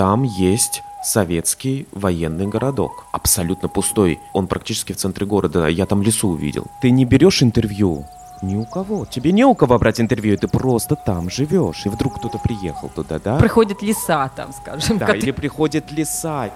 там есть советский военный городок. Абсолютно пустой. Он практически в центре города. Я там лесу увидел. Ты не берешь интервью ни у кого. Тебе не у кого брать интервью, ты просто там живешь. И вдруг кто-то приехал туда, да? Приходят леса там, скажем. Да, или приходят леса.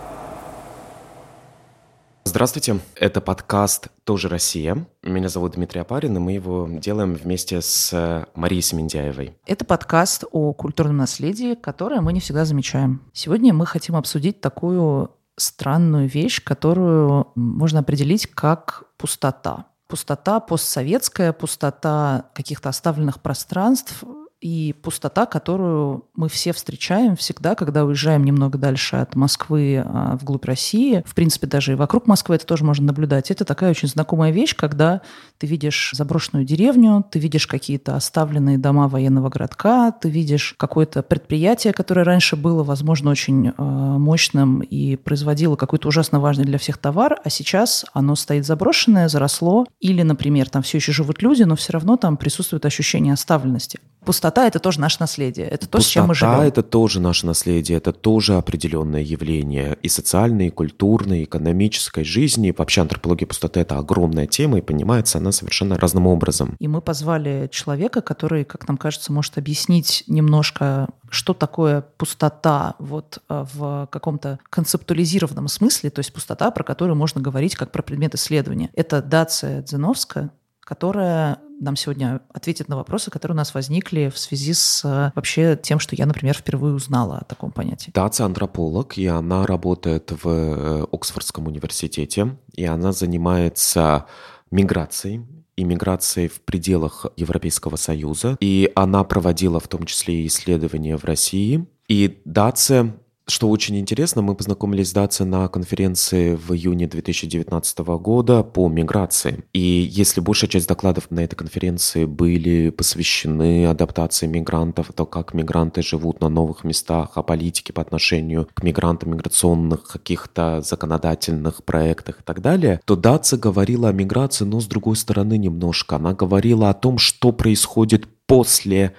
Здравствуйте, это подкаст «Тоже Россия». Меня зовут Дмитрий Апарин, и мы его делаем вместе с э, Марией Семендяевой. Это подкаст о культурном наследии, которое мы не всегда замечаем. Сегодня мы хотим обсудить такую странную вещь, которую можно определить как пустота. Пустота постсоветская, пустота каких-то оставленных пространств и пустота, которую мы все встречаем всегда, когда уезжаем немного дальше от Москвы а, вглубь России. В принципе, даже и вокруг Москвы это тоже можно наблюдать. Это такая очень знакомая вещь, когда ты видишь заброшенную деревню, ты видишь какие-то оставленные дома военного городка, ты видишь какое-то предприятие, которое раньше было, возможно, очень э, мощным и производило какой-то ужасно важный для всех товар, а сейчас оно стоит заброшенное, заросло, или, например, там все еще живут люди, но все равно там присутствует ощущение оставленности. Пустота — это тоже наше наследие, это то, с чем мы Пустота живем. это тоже наше наследие, это тоже определенное явление и социальной, и культурной, и экономической жизни. Вообще антропология пустоты – это огромная тема, и понимается она совершенно разным образом. И мы позвали человека, который, как нам кажется, может объяснить немножко, что такое пустота вот э, в каком-то концептуализированном смысле, то есть пустота, про которую можно говорить как про предмет исследования. Это Дация Дзеновская, которая нам сегодня ответит на вопросы, которые у нас возникли в связи с э, вообще тем, что я, например, впервые узнала о таком понятии. Дация антрополог, и она работает в Оксфордском университете, и она занимается миграцией, иммиграцией в пределах Европейского Союза, и она проводила в том числе и исследования в России. И Дация что очень интересно, мы познакомились с Даци на конференции в июне 2019 года по миграции. И если большая часть докладов на этой конференции были посвящены адаптации мигрантов, то как мигранты живут на новых местах, о политике по отношению к мигрантам, миграционных каких-то законодательных проектах и так далее, то Даци говорила о миграции, но с другой стороны немножко. Она говорила о том, что происходит после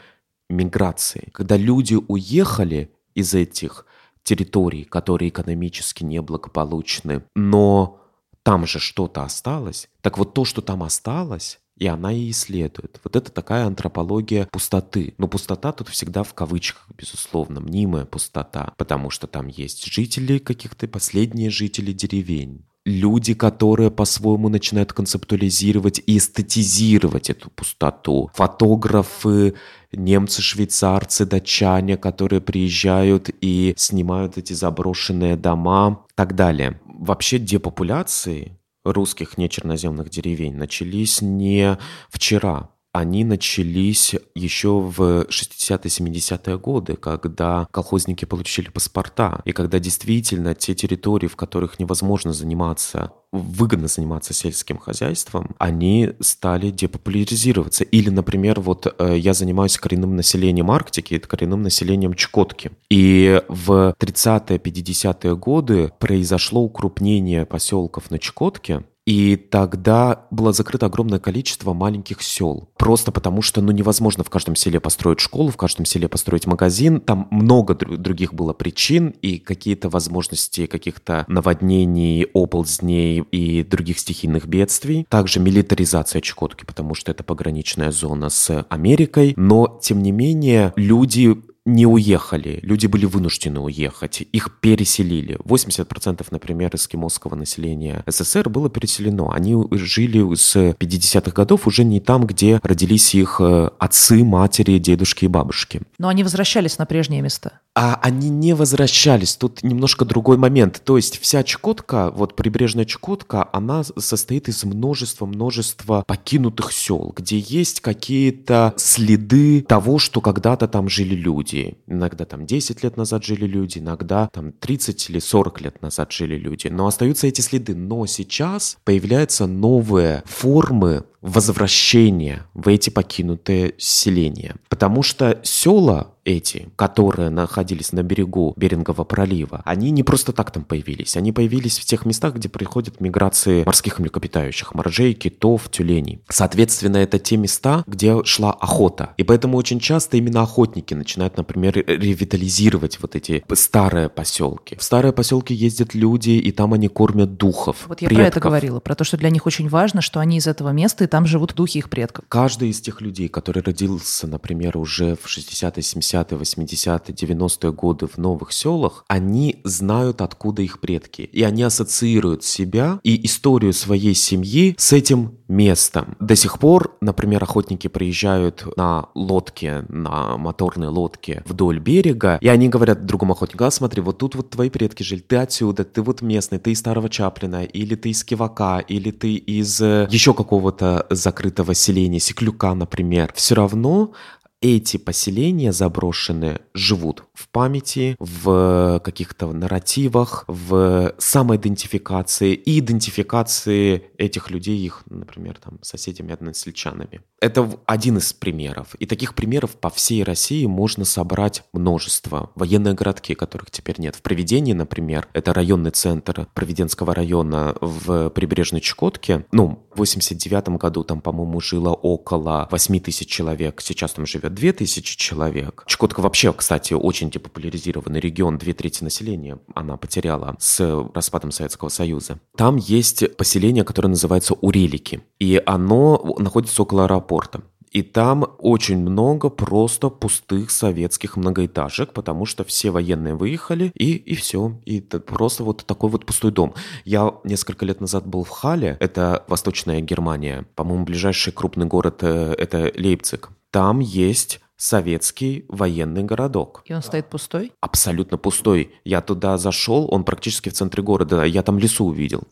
миграции. Когда люди уехали из этих территорий, которые экономически неблагополучны, но там же что-то осталось. Так вот то, что там осталось, и она и исследует. Вот это такая антропология пустоты. Но пустота тут всегда в кавычках, безусловно, мнимая пустота, потому что там есть жители каких-то, последние жители деревень. Люди, которые по-своему начинают концептуализировать и эстетизировать эту пустоту. Фотографы, немцы, швейцарцы, датчане, которые приезжают и снимают эти заброшенные дома и так далее. Вообще депопуляции русских нечерноземных деревень начались не вчера, они начались еще в 60-70-е годы, когда колхозники получили паспорта, и когда действительно те территории, в которых невозможно заниматься, выгодно заниматься сельским хозяйством, они стали депопуляризироваться. Или, например, вот э, я занимаюсь коренным населением Арктики, это коренным населением Чукотки. И в 30-е, 50-е годы произошло укрупнение поселков на Чукотке, и тогда было закрыто огромное количество маленьких сел. Просто потому, что ну, невозможно в каждом селе построить школу, в каждом селе построить магазин. Там много дру- других было причин и какие-то возможности каких-то наводнений, оползней и других стихийных бедствий. Также милитаризация Чукотки, потому что это пограничная зона с Америкой. Но, тем не менее, люди не уехали, люди были вынуждены уехать, их переселили. 80%, например, эскимосского населения СССР было переселено. Они жили с 50-х годов уже не там, где родились их э, отцы, матери, дедушки и бабушки. Но они возвращались на прежние места. А они не возвращались. Тут немножко другой момент. То есть вся Чукотка, вот прибрежная Чукотка, она состоит из множества-множества покинутых сел, где есть какие-то следы того, что когда-то там жили люди. Иногда там 10 лет назад жили люди, иногда там 30 или 40 лет назад жили люди. Но остаются эти следы. Но сейчас появляются новые формы возвращение в эти покинутые селения. Потому что села эти, которые находились на берегу Берингового пролива, они не просто так там появились. Они появились в тех местах, где происходят миграции морских млекопитающих, моржей, китов, тюленей. Соответственно, это те места, где шла охота. И поэтому очень часто именно охотники начинают, например, ревитализировать вот эти старые поселки. В старые поселки ездят люди, и там они кормят духов. Вот я предков. про это говорила, про то, что для них очень важно, что они из этого места, и там живут духи их предков. Каждый из тех людей, который родился, например, уже в 60-е, 70-е, 80-е, 90-е годы в новых селах, они знают, откуда их предки. И они ассоциируют себя и историю своей семьи с этим местом. До сих пор, например, охотники приезжают на лодке, на моторной лодке вдоль берега, и они говорят другому охотнику, а смотри, вот тут вот твои предки жили, ты отсюда, ты вот местный, ты из Старого Чаплина, или ты из Кивака, или ты из э, еще какого-то закрытого селения, Секлюка, например. Все равно эти поселения заброшенные живут в памяти, в каких-то нарративах, в самоидентификации и идентификации этих людей, их, например, там, соседями, односельчанами. Это один из примеров. И таких примеров по всей России можно собрать множество. Военные городки, которых теперь нет. В Проведении, например, это районный центр Проведенского района в прибрежной Чукотке. Ну, в 89 году там, по-моему, жило около 8 тысяч человек. Сейчас там живет 2 тысячи человек. Чукотка вообще, кстати, очень депопуляризированный регион. Две трети населения она потеряла с распадом Советского Союза. Там есть поселение, которое называется Урелики. И оно находится около аэропорта. И там очень много просто пустых советских многоэтажек, потому что все военные выехали, и, и все. И это просто вот такой вот пустой дом. Я несколько лет назад был в Хале, это Восточная Германия. По-моему, ближайший крупный город э, — это Лейпциг. Там есть советский военный городок. И он стоит пустой? Абсолютно пустой. Я туда зашел, он практически в центре города. Я там лесу увидел.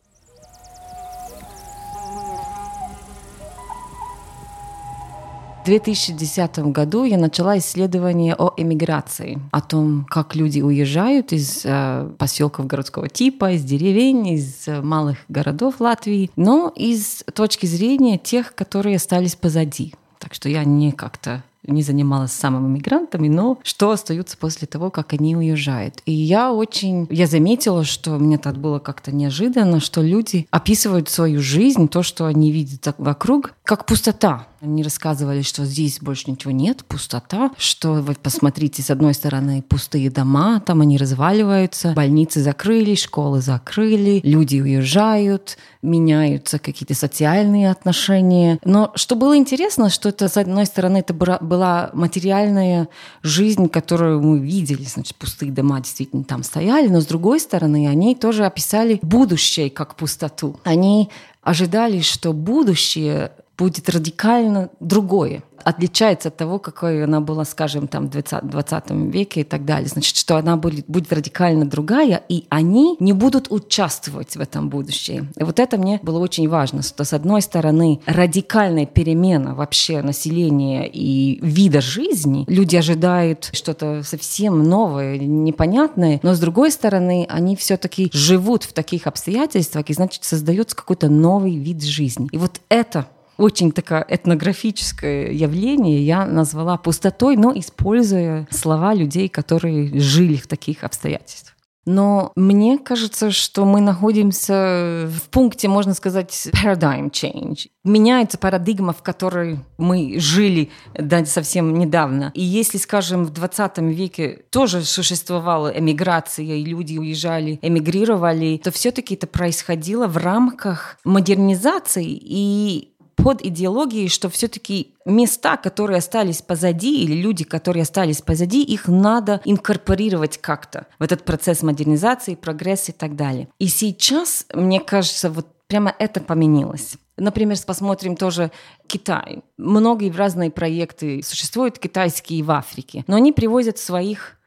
В 2010 году я начала исследование о эмиграции, о том, как люди уезжают из э, поселков городского типа, из деревень, из э, малых городов Латвии, но из точки зрения тех, которые остались позади. Так что я не как-то не занималась самыми мигрантами, но что остается после того, как они уезжают. И я очень, я заметила, что мне так было как-то неожиданно, что люди описывают свою жизнь, то, что они видят вокруг, как пустота. Они рассказывали, что здесь больше ничего нет, пустота, что вот посмотрите, с одной стороны пустые дома, там они разваливаются, больницы закрыли, школы закрыли, люди уезжают, меняются какие-то социальные отношения. Но что было интересно, что это, с одной стороны, это была материальная жизнь, которую мы видели, значит, пустые дома действительно там стояли, но с другой стороны, они тоже описали будущее как пустоту. Они ожидали, что будущее будет радикально другое отличается от того, какой она была, скажем, там, в 20, 20 веке и так далее. Значит, что она будет, будет радикально другая, и они не будут участвовать в этом будущем. И вот это мне было очень важно, что, с одной стороны, радикальная перемена вообще населения и вида жизни, люди ожидают что-то совсем новое, непонятное, но, с другой стороны, они все-таки живут в таких обстоятельствах, и, значит, создается какой-то новый вид жизни. И вот это очень такое этнографическое явление я назвала пустотой, но используя слова людей, которые жили в таких обстоятельствах. Но мне кажется, что мы находимся в пункте, можно сказать, paradigm change. Меняется парадигма, в которой мы жили да, совсем недавно. И если, скажем, в 20 веке тоже существовала эмиграция, и люди уезжали, эмигрировали, то все-таки это происходило в рамках модернизации и под идеологией, что все-таки места, которые остались позади, или люди, которые остались позади, их надо инкорпорировать как-то в этот процесс модернизации, прогресса и так далее. И сейчас, мне кажется, вот прямо это поменялось. Например, посмотрим тоже Китай. Многие разные проекты существуют, китайские в Африке, но они привозят своих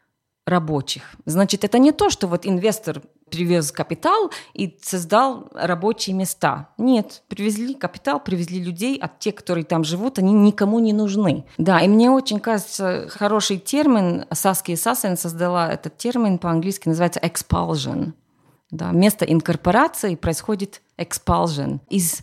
рабочих. Значит, это не то, что вот инвестор привез капитал и создал рабочие места. Нет, привезли капитал, привезли людей, а те, которые там живут, они никому не нужны. Да, и мне очень кажется хороший термин, Саски Сасен создала этот термин по-английски, называется expulsion. Да, вместо инкорпорации происходит expulsion из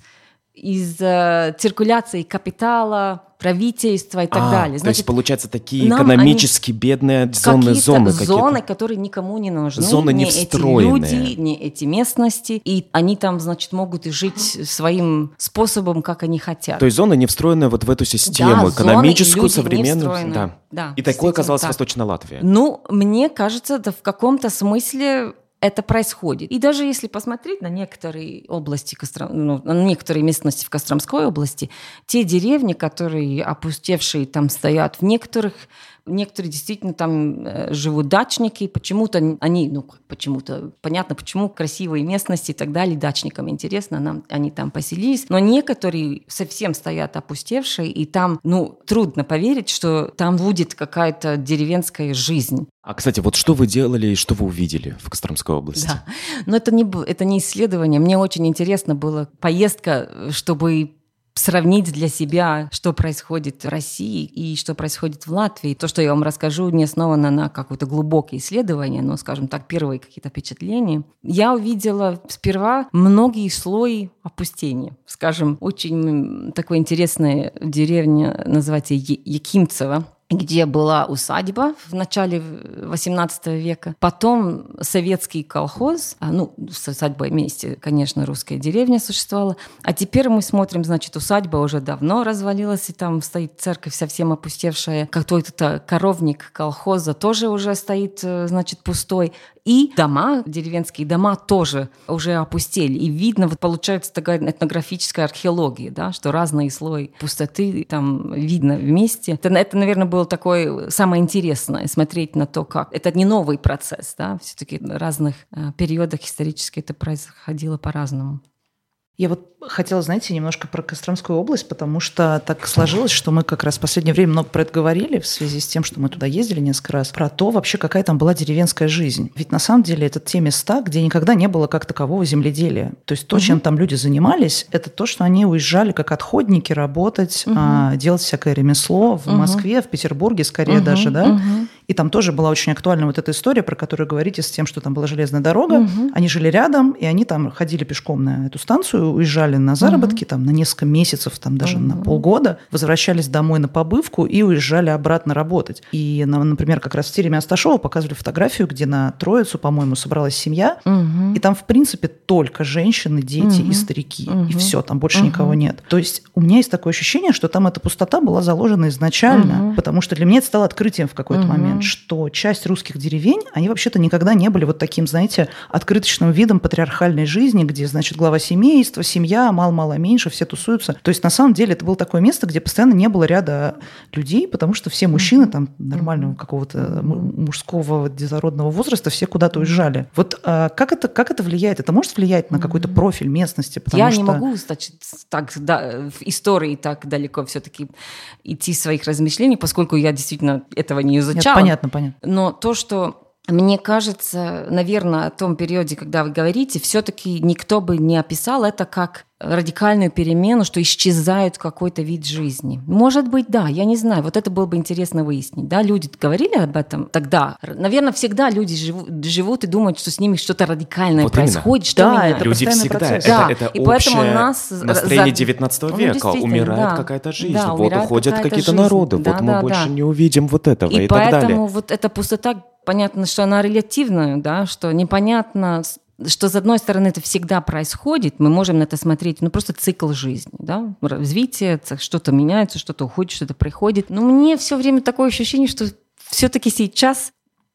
из э, циркуляции капитала, правительства и так А, далее. То есть, получается, такие экономически бедные зоны, зоны какие-то. зоны, которые никому не нужны. Зоны не эти встроенные. люди, не эти местности. И они там, значит, могут и жить своим способом, как они хотят. То есть зона не встроенная вот в эту систему Да, экономическую, зоны не современную. Да. Да, И такое оказалось так. Восточная Латвия. Ну, мне кажется, это в каком-то смысле это происходит. И даже если посмотреть на некоторые области, Костро- ну, на некоторые местности в Костромской области, те деревни, которые опустевшие там стоят, в некоторых Некоторые действительно там э, живут дачники, почему-то они, ну почему-то, понятно, почему красивые местности и так далее, дачникам интересно, нам они там поселились, но некоторые совсем стоят опустевшие, и там, ну, трудно поверить, что там будет какая-то деревенская жизнь. А, кстати, вот что вы делали и что вы увидели в Костромской области? Да. Но это не, это не исследование. Мне очень интересно было поездка, чтобы сравнить для себя, что происходит в России и что происходит в Латвии. То, что я вам расскажу, не основано на какое-то глубокое исследование, но, скажем так, первые какие-то впечатления. Я увидела сперва многие слои опустения. Скажем, очень м, такая интересная деревня, называется Якимцево где была усадьба в начале XVIII века. Потом советский колхоз, а, ну, с усадьбой вместе, конечно, русская деревня существовала. А теперь мы смотрим, значит, усадьба уже давно развалилась, и там стоит церковь совсем опустевшая. Какой-то коровник колхоза тоже уже стоит, э, значит, пустой. И дома, деревенские дома тоже уже опустели. И видно, вот получается такая этнографическая археология, да, что разные слои пустоты там видно вместе. Это, это, наверное, было такое самое интересное, смотреть на то, как... Это не новый процесс, да, все-таки в разных э, периодах исторически это происходило по-разному. Я вот хотела, знаете, немножко про Костромскую область, потому что так сложилось, что мы как раз в последнее время много про это говорили в связи с тем, что мы туда ездили несколько раз, про то вообще, какая там была деревенская жизнь. Ведь на самом деле это те места, где никогда не было как такового земледелия. То есть то, чем там люди занимались, это то, что они уезжали как отходники работать, а, делать всякое ремесло в Москве, в Петербурге скорее даже, да. И там тоже была очень актуальна вот эта история, про которую говорите, с тем, что там была железная дорога. Они жили рядом, и они там ходили пешком на эту станцию, уезжали на заработки там на несколько месяцев, там даже на полгода, возвращались домой на побывку и уезжали обратно работать. И, на- например, как раз в тереме Асташова показывали фотографию, где на Троицу, по-моему, собралась семья, и там, в принципе, только женщины, дети и старики. И все, там больше никого нет. То есть у меня есть такое ощущение, что там эта пустота была заложена изначально, потому что для меня это стало открытием в какой-то момент, что часть русских деревень, они вообще-то никогда не были вот таким, знаете, открыточным видом патриархальной жизни, где, значит, глава семейства, семья, мало-мало меньше, все тусуются. То есть на самом деле это было такое место, где постоянно не было ряда людей, потому что все мужчины там нормального какого-то мужского дезородного возраста все куда-то уезжали. Вот а, как это как это влияет? Это может влиять на какой-то профиль местности? Я что... не могу, значит, так да, в истории так далеко все-таки идти своих размышлений, поскольку я действительно этого не Нет, изучала. Понятно, понятно. Но то, что мне кажется, наверное, о том периоде, когда вы говорите, все-таки никто бы не описал это как радикальную перемену, что исчезает какой-то вид жизни. Может быть, да, я не знаю. Вот это было бы интересно выяснить. Да, люди говорили об этом тогда. Наверное, всегда люди живут, живут и думают, что с ними что-то радикальное Вот именно. происходит. Что Да, меняется. это Люди всегда, процесс. это, Да, это и поэтому общее нас настроение за- 19 Ну, века. действительно, Умирает да. какая-то жизнь, Да, вот уходят какие-то жизнь. народы, Да, вот мы да, больше да. не увидим вот этого и, И, так поэтому далее. вот эта пустота, понятно, что она релятивная, да, что непонятно, что с одной стороны это всегда происходит, мы можем на это смотреть, ну просто цикл жизни, да, развитие, что-то меняется, что-то уходит, что-то приходит. Но мне все время такое ощущение, что все-таки сейчас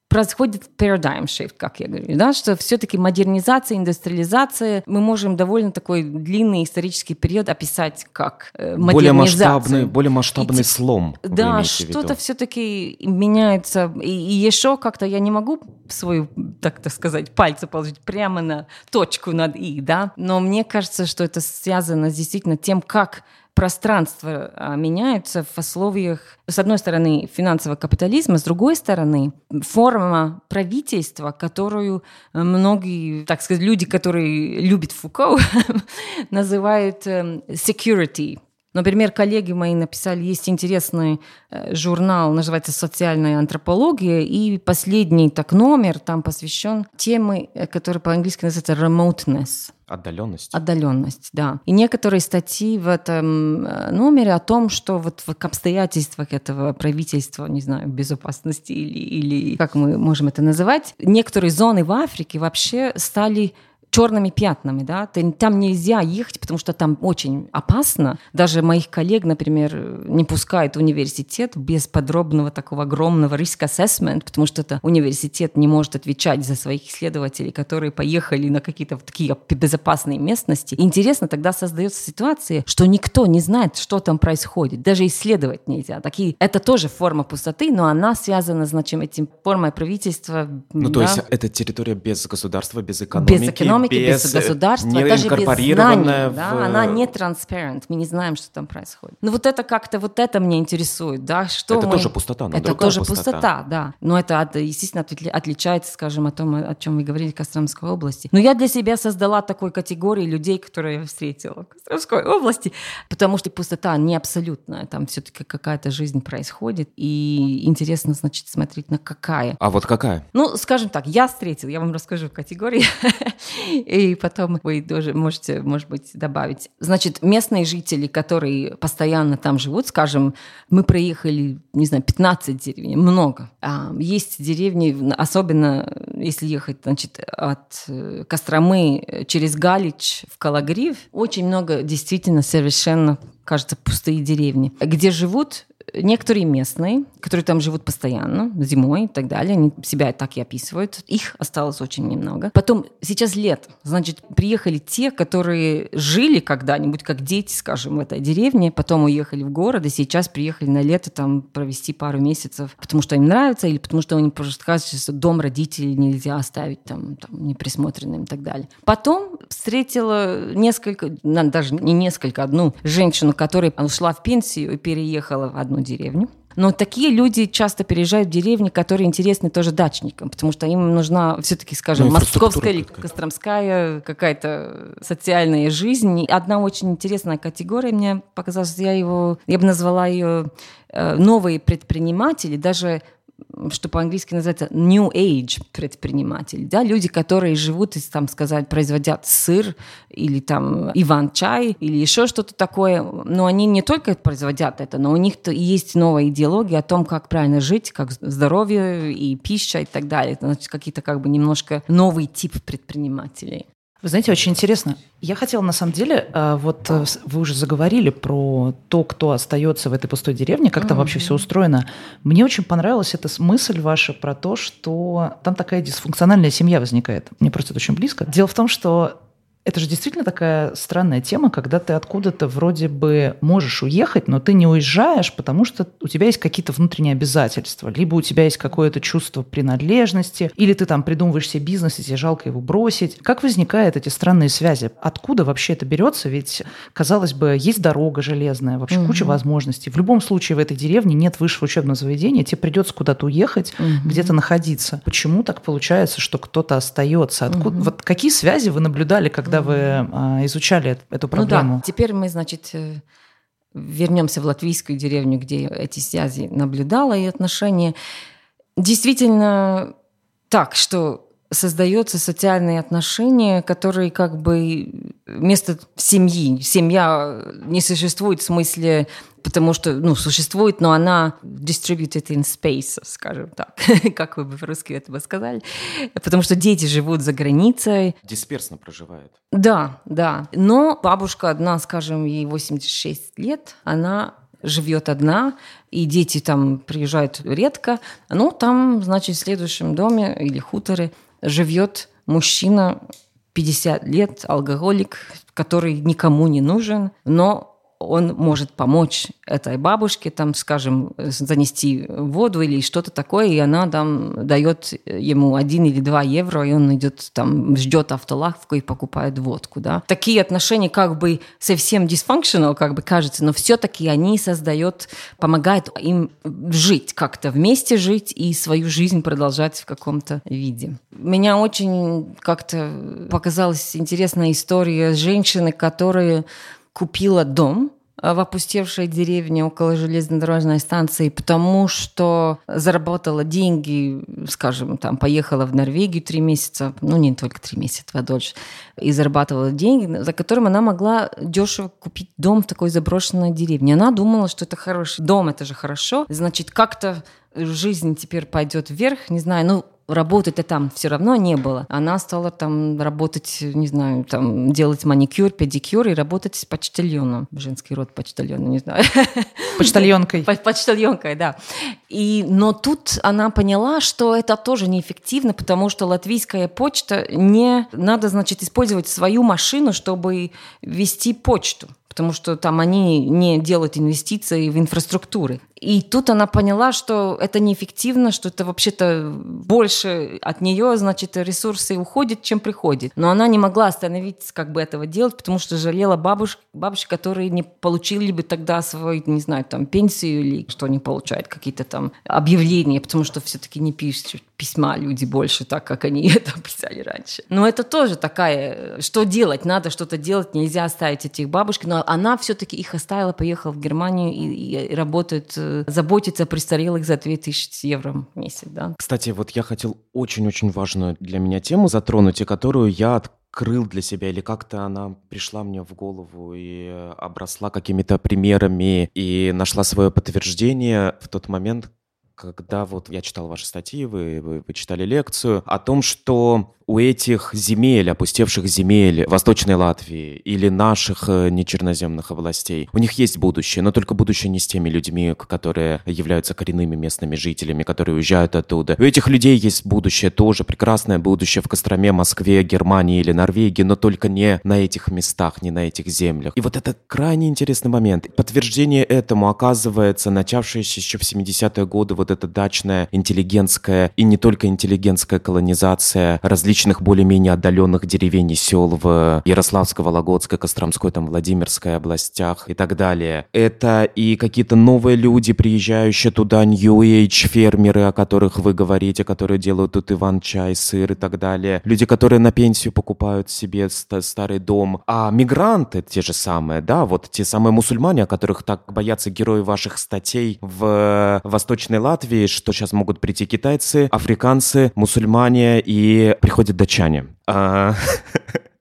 происходит paradigm shift, как я говорю, да, что все-таки модернизация, индустриализация, мы можем довольно такой длинный исторический период описать как э, более модернизацию. масштабный, более масштабный И слом. Да, что-то все-таки меняется. И, и еще как-то я не могу свою, так так сказать, пальцы положить прямо на точку над «и», да? Но мне кажется, что это связано действительно тем, как пространство а, меняется в условиях, с одной стороны, финансового капитализма, с другой стороны, форма правительства, которую многие, так сказать, люди, которые любят Фуко, называют эм, security Например, коллеги мои написали, есть интересный э, журнал, называется «Социальная антропология», и последний так номер там посвящен теме, э, которая по-английски называется «remoteness». Отдаленность. Отдаленность, да. И некоторые статьи в этом э, номере о том, что вот в обстоятельствах этого правительства, не знаю, безопасности или, или как мы можем это называть, некоторые зоны в Африке вообще стали черными пятнами, да, там нельзя ехать, потому что там очень опасно. Даже моих коллег, например, не пускают в университет без подробного такого огромного риска assessment, потому что это университет не может отвечать за своих исследователей, которые поехали на какие-то такие безопасные местности. интересно, тогда создается ситуация, что никто не знает, что там происходит, даже исследовать нельзя. Такие, это тоже форма пустоты, но она связана, значит, этим формой правительства. Ну, да? то есть это территория без государства, без экономики, без экономики экономики, без, без государства, не даже без знаний. В... Да, она не transparent, мы не знаем, что там происходит. Ну вот это как-то, вот это меня интересует, да, что Это мы... тоже пустота, но Это тоже пустота. пустота, да. Но это, естественно, отличается, скажем, от том, о чем вы говорили в Костромской области. Но я для себя создала такой категории людей, которые я встретила в Костромской области, потому что пустота не абсолютная, там все-таки какая-то жизнь происходит, и интересно, значит, смотреть на какая. А вот какая? Ну, скажем так, я встретила, я вам расскажу категории. и потом вы тоже можете, может быть, добавить. Значит, местные жители, которые постоянно там живут, скажем, мы проехали, не знаю, 15 деревень, много. А есть деревни, особенно если ехать, значит, от э, Костромы через Галич в Калагрив, очень много действительно совершенно кажется, пустые деревни, где живут некоторые местные, которые там живут постоянно, зимой и так далее, они себя так и описывают. Их осталось очень немного. Потом, сейчас лето, значит, приехали те, которые жили когда-нибудь, как дети, скажем, в этой деревне, потом уехали в город, и сейчас приехали на лето там провести пару месяцев, потому что им нравится, или потому что они просто кажется, что дом родителей нельзя оставить там, там неприсмотренным и так далее. Потом встретила несколько, даже не несколько, одну женщину, которая ушла в пенсию и переехала в одну одну деревню. Но такие люди часто переезжают в деревни, которые интересны тоже дачникам, потому что им нужна все-таки, скажем, ну, московская или костромская какая-то социальная жизнь. И одна очень интересная категория мне показалась, я его, я бы назвала ее э, новые предприниматели, даже что по-английски называется New Age предприниматель, да, люди, которые живут, и, там сказать, производят сыр или там иван-чай или еще что-то такое, но они не только производят это, но у них -то есть новая идеология о том, как правильно жить, как здоровье и пища и так далее. Значит, какие-то как бы немножко новый тип предпринимателей. Вы знаете, очень интересно. Я хотела, на самом деле, э, вот э, вы уже заговорили про то, кто остается в этой пустой деревне, как mm-hmm. там вообще все устроено. Мне очень понравилась эта мысль ваша про то, что там такая дисфункциональная семья возникает. Мне просто это очень близко. Дело в том, что это же действительно такая странная тема, когда ты откуда-то вроде бы можешь уехать, но ты не уезжаешь, потому что у тебя есть какие-то внутренние обязательства. Либо у тебя есть какое-то чувство принадлежности, или ты там придумываешь себе бизнес, и тебе жалко его бросить. Как возникают эти странные связи? Откуда вообще это берется? Ведь, казалось бы, есть дорога железная, вообще угу. куча возможностей. В любом случае в этой деревне нет высшего учебного заведения, тебе придется куда-то уехать, угу. где-то находиться. Почему так получается, что кто-то остается? Откуда? Угу. Вот какие связи вы наблюдали, когда когда вы а, изучали эту проблему? Ну да, теперь мы, значит, э, вернемся в латвийскую деревню, где эти связи наблюдала и отношения. Действительно так, что создаются социальные отношения, которые как бы вместо семьи. Семья не существует в смысле потому что, ну, существует, но она distributed in space, скажем так, как вы бы по-русски это бы сказали, потому что дети живут за границей. Дисперсно проживают. Да, да. Но бабушка одна, скажем, ей 86 лет, она живет одна, и дети там приезжают редко. Ну, там, значит, в следующем доме или хуторе живет мужчина 50 лет, алкоголик, который никому не нужен, но он может помочь этой бабушке, там, скажем, занести воду или что-то такое, и она там дает ему один или два евро, и он идет там, ждет автолавку и покупает водку, да. Такие отношения как бы совсем dysfunctional, как бы кажется, но все-таки они создают, помогают им жить как-то, вместе жить и свою жизнь продолжать в каком-то виде. Меня очень как-то показалась интересная история женщины, которая купила дом э, в опустевшей деревне около железнодорожной станции, потому что заработала деньги, скажем, там, поехала в Норвегию три месяца, ну, не только три месяца, а дольше, и зарабатывала деньги, за которым она могла дешево купить дом в такой заброшенной деревне. Она думала, что это хороший дом, это же хорошо, значит, как-то жизнь теперь пойдет вверх, не знаю, ну, работы-то там все равно не было. Она стала там работать, не знаю, там делать маникюр, педикюр и работать с почтальоном. Женский род почтальона, не знаю. Почтальонкой. Почтальонкой, да. И, но тут она поняла, что это тоже неэффективно, потому что латвийская почта не... Надо, значит, использовать свою машину, чтобы вести почту потому что там они не делают инвестиции в инфраструктуры. И тут она поняла, что это неэффективно, что это вообще-то больше от нее, значит, ресурсы уходят, чем приходит. Но она не могла остановить как бы этого делать, потому что жалела бабушек, бабушек, которые не получили бы тогда свою, не знаю, там, пенсию или что они получают, какие-то там объявления, потому что все-таки не пишут письма люди больше так, как они это писали раньше. Но это тоже такая, что делать? Надо что-то делать, нельзя оставить этих бабушек. Но она все-таки их оставила, поехала в Германию и, и работает э, заботиться о престарелых за 2000 евро в месяц. Да. Кстати, вот я хотел очень-очень важную для меня тему затронуть, и которую я открыл для себя, или как-то она пришла мне в голову и обросла какими-то примерами и нашла свое подтверждение в тот момент, когда вот я читал ваши статьи, вы, вы, вы читали лекцию о том, что у этих земель, опустевших земель Восточной Латвии или наших э, нечерноземных областей, у них есть будущее, но только будущее не с теми людьми, которые являются коренными местными жителями, которые уезжают оттуда. У этих людей есть будущее тоже, прекрасное будущее в Костроме, Москве, Германии или Норвегии, но только не на этих местах, не на этих землях. И вот это крайне интересный момент. Подтверждение этому оказывается начавшаяся еще в 70-е годы вот эта дачная интеллигентская и не только интеллигентская колонизация различных различных более-менее отдаленных деревень и сел в Ярославской, Вологодской, Костромской, там, Владимирской областях и так далее. Это и какие-то новые люди, приезжающие туда, New Age фермеры, о которых вы говорите, которые делают тут иван-чай, сыр и так далее. Люди, которые на пенсию покупают себе старый дом. А мигранты те же самые, да, вот те самые мусульмане, о которых так боятся герои ваших статей в Восточной Латвии, что сейчас могут прийти китайцы, африканцы, мусульмане и приходят приходят датчане. А,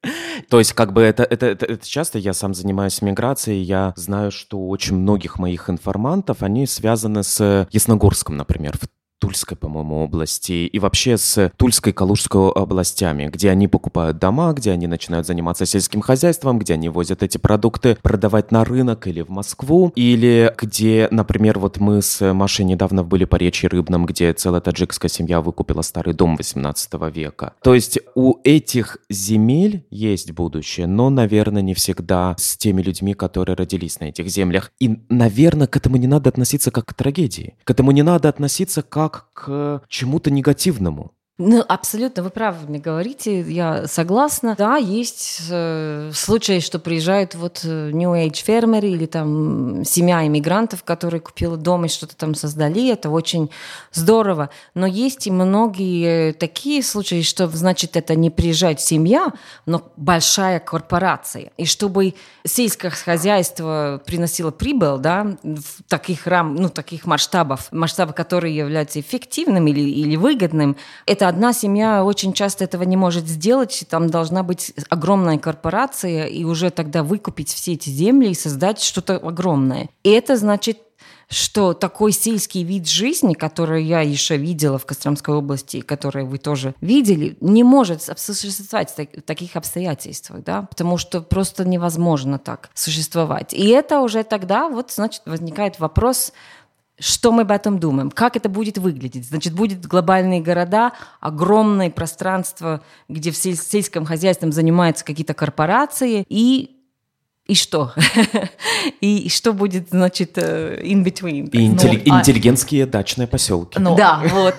то есть, как бы это, это, это, это часто я сам занимаюсь миграцией, я знаю, что очень многих моих информантов, они связаны с Ясногорском, например, в Тульской, по-моему, области и вообще с Тульской, Калужской областями, где они покупают дома, где они начинают заниматься сельским хозяйством, где они возят эти продукты продавать на рынок или в Москву, или где, например, вот мы с Машей недавно были по речи Рыбном, где целая таджикская семья выкупила старый дом 18 века. То есть у этих земель есть будущее, но, наверное, не всегда с теми людьми, которые родились на этих землях. И, наверное, к этому не надо относиться как к трагедии. К этому не надо относиться как как к чему-то негативному. Ну, абсолютно, вы правильно говорите, я согласна. Да, есть э, случаи, что приезжают вот э, New Age фермеры или там семья иммигрантов, которые купила дом и что-то там создали, это очень здорово. Но есть и многие такие случаи, что значит это не приезжает семья, но большая корпорация. И чтобы сельское хозяйство приносило прибыль, да, в таких рам, ну, таких масштабов, масштабы, которые являются эффективным или, или выгодным, это одна семья очень часто этого не может сделать. Там должна быть огромная корпорация и уже тогда выкупить все эти земли и создать что-то огромное. И это значит что такой сельский вид жизни, который я еще видела в Костромской области, который вы тоже видели, не может существовать в таких обстоятельствах, да, потому что просто невозможно так существовать. И это уже тогда, вот, значит, возникает вопрос, что мы об этом думаем? Как это будет выглядеть? Значит, будет глобальные города, огромное пространство, где в сельском хозяйстве занимаются какие-то корпорации, и и что? и что будет, значит, э, in between? И интелли- ну, интеллигентские а... дачные поселки. Ну, да, вот.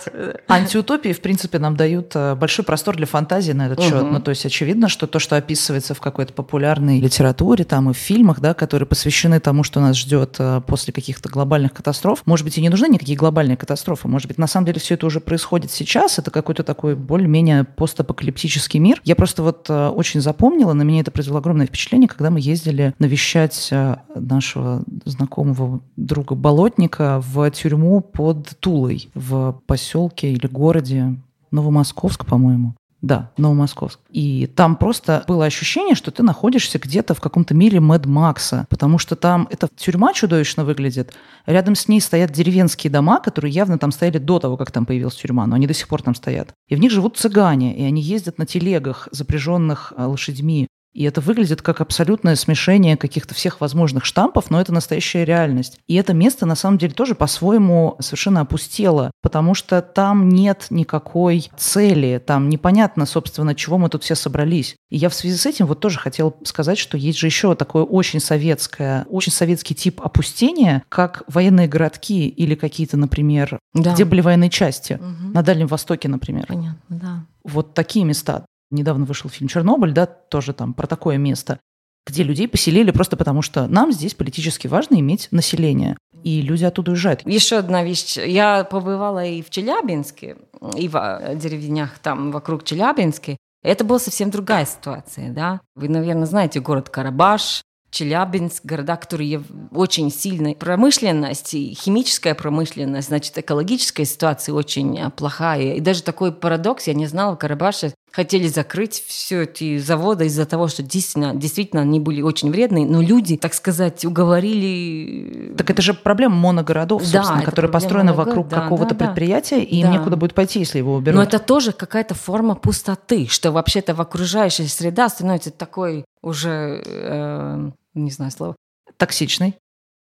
Антиутопии, в принципе, нам дают э, большой простор для фантазии на этот счет. Ну, то есть очевидно, что то, что описывается в какой-то популярной литературе, там и в фильмах, да, которые посвящены тому, что нас ждет э, после каких-то глобальных катастроф, может быть, и не нужны никакие глобальные катастрофы. Может быть, на самом деле все это уже происходит сейчас. Это какой-то такой более-менее постапокалиптический мир. Я просто вот очень запомнила, на меня это произвело огромное впечатление, когда мы ездили ездили навещать э, нашего знакомого друга Болотника в тюрьму под Тулой в поселке или городе Новомосковск, по-моему. Да, Новомосковск. И там просто было ощущение, что ты находишься где-то в каком-то мире Мэд Макса, потому что там эта тюрьма чудовищно выглядит. Рядом с ней стоят деревенские дома, которые явно там стояли до того, как там появилась тюрьма, но они до сих пор там стоят. И в них живут цыгане, и они ездят на телегах, запряженных э, лошадьми. И это выглядит как абсолютное смешение каких-то всех возможных штампов, но это настоящая реальность. И это место на самом деле тоже по-своему совершенно опустело, потому что там нет никакой цели, там непонятно, собственно, чего мы тут все собрались. И я в связи с этим вот тоже хотела сказать, что есть же еще такое очень советское, очень советский тип опустения, как военные городки или какие-то, например, да. где были военные части, угу. на Дальнем Востоке, например. Понятно, да. Вот такие места. Недавно вышел фильм «Чернобыль», да, тоже там про такое место, где людей поселили просто потому, что нам здесь политически важно иметь население. И люди оттуда уезжают. Еще одна вещь. Я побывала и в Челябинске, и в деревнях там вокруг Челябинска. Это была совсем другая ситуация, да. Вы, наверное, знаете город Карабаш, Челябинск, города, которые очень сильная промышленность, химическая промышленность, значит, экологическая ситуация очень а, плохая. И даже такой парадокс, я не знала, в Карабаше хотели закрыть все эти заводы из-за того, что действительно, действительно они были очень вредные, но люди, так сказать, уговорили... Так это же проблема моногородов, собственно, да, которые построены моногород, вокруг да, какого-то да, предприятия, да. и им некуда будет пойти, если его уберут. Но это тоже какая-то форма пустоты, что вообще-то в окружающей среда становится такой уже, э, не знаю слова. Токсичный.